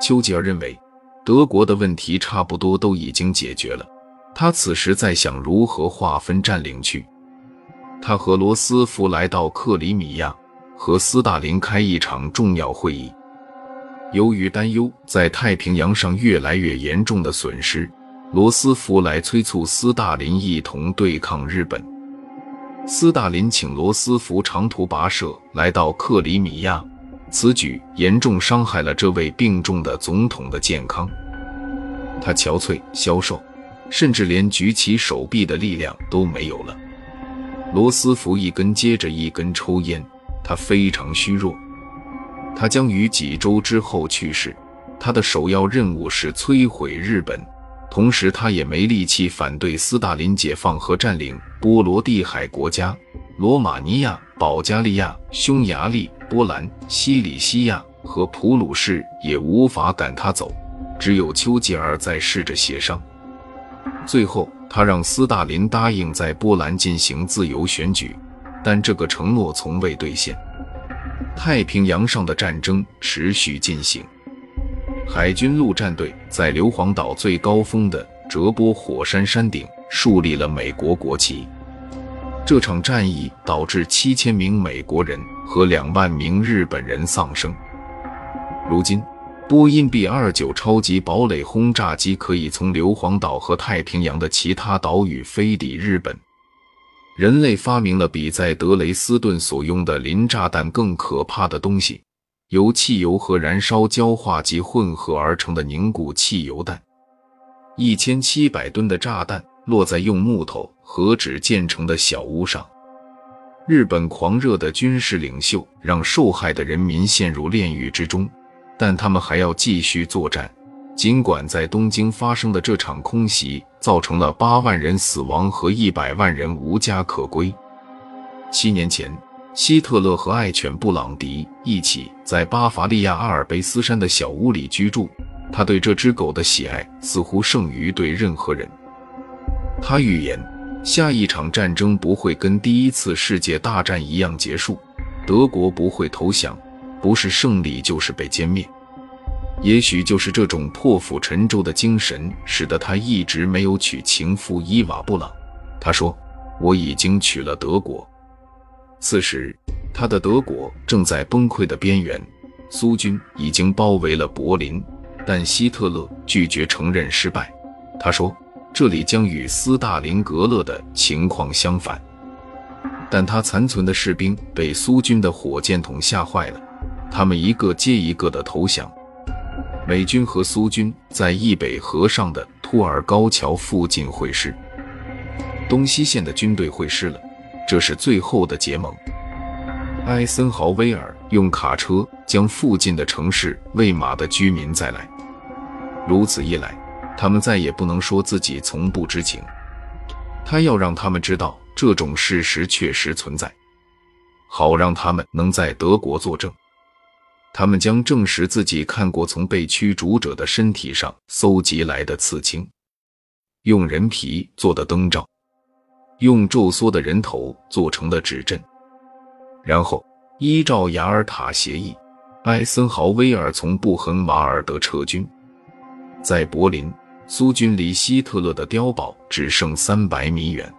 丘吉尔认为，德国的问题差不多都已经解决了。他此时在想如何划分占领区。他和罗斯福来到克里米亚，和斯大林开一场重要会议。由于担忧在太平洋上越来越严重的损失，罗斯福来催促斯大林一同对抗日本。斯大林请罗斯福长途跋涉来到克里米亚，此举严重伤害了这位病重的总统的健康。他憔悴消瘦，甚至连举起手臂的力量都没有了。罗斯福一根接着一根抽烟，他非常虚弱。他将于几周之后去世。他的首要任务是摧毁日本，同时他也没力气反对斯大林解放和占领波罗的海国家——罗马尼亚、保加利亚、匈牙利、波兰、西里西亚和普鲁士，也无法赶他走。只有丘吉尔在试着协商。最后。他让斯大林答应在波兰进行自由选举，但这个承诺从未兑现。太平洋上的战争持续进行，海军陆战队在硫磺岛最高峰的折波火山山顶树立了美国国旗。这场战役导致七千名美国人和两万名日本人丧生。如今。波音 B-29 超级堡垒轰炸机可以从硫磺岛和太平洋的其他岛屿飞抵日本。人类发明了比在德累斯顿所用的磷炸弹更可怕的东西——由汽油和燃烧焦化剂混合而成的凝固汽油弹。一千七百吨的炸弹落在用木头和纸建成的小屋上。日本狂热的军事领袖让受害的人民陷入炼狱之中。但他们还要继续作战，尽管在东京发生的这场空袭造成了八万人死亡和一百万人无家可归。七年前，希特勒和爱犬布朗迪一起在巴伐利亚阿尔卑斯山的小屋里居住，他对这只狗的喜爱似乎胜于对任何人。他预言，下一场战争不会跟第一次世界大战一样结束，德国不会投降。不是胜利，就是被歼灭。也许就是这种破釜沉舟的精神，使得他一直没有娶情妇伊瓦布朗。他说：“我已经娶了德国。”此时，他的德国正在崩溃的边缘，苏军已经包围了柏林，但希特勒拒绝承认失败。他说：“这里将与斯大林格勒的情况相反。”但他残存的士兵被苏军的火箭筒吓坏了。他们一个接一个的投降，美军和苏军在易北河上的托尔高桥附近会师，东西线的军队会师了，这是最后的结盟。艾森豪威尔用卡车将附近的城市喂马的居民载来，如此一来，他们再也不能说自己从不知情。他要让他们知道这种事实确实存在，好让他们能在德国作证。他们将证实自己看过从被驱逐者的身体上搜集来的刺青，用人皮做的灯罩，用皱缩的人头做成的指针。然后依照雅尔塔协议，艾森豪威尔从布痕瓦尔德撤军。在柏林，苏军离希特勒的碉堡只剩三百米远。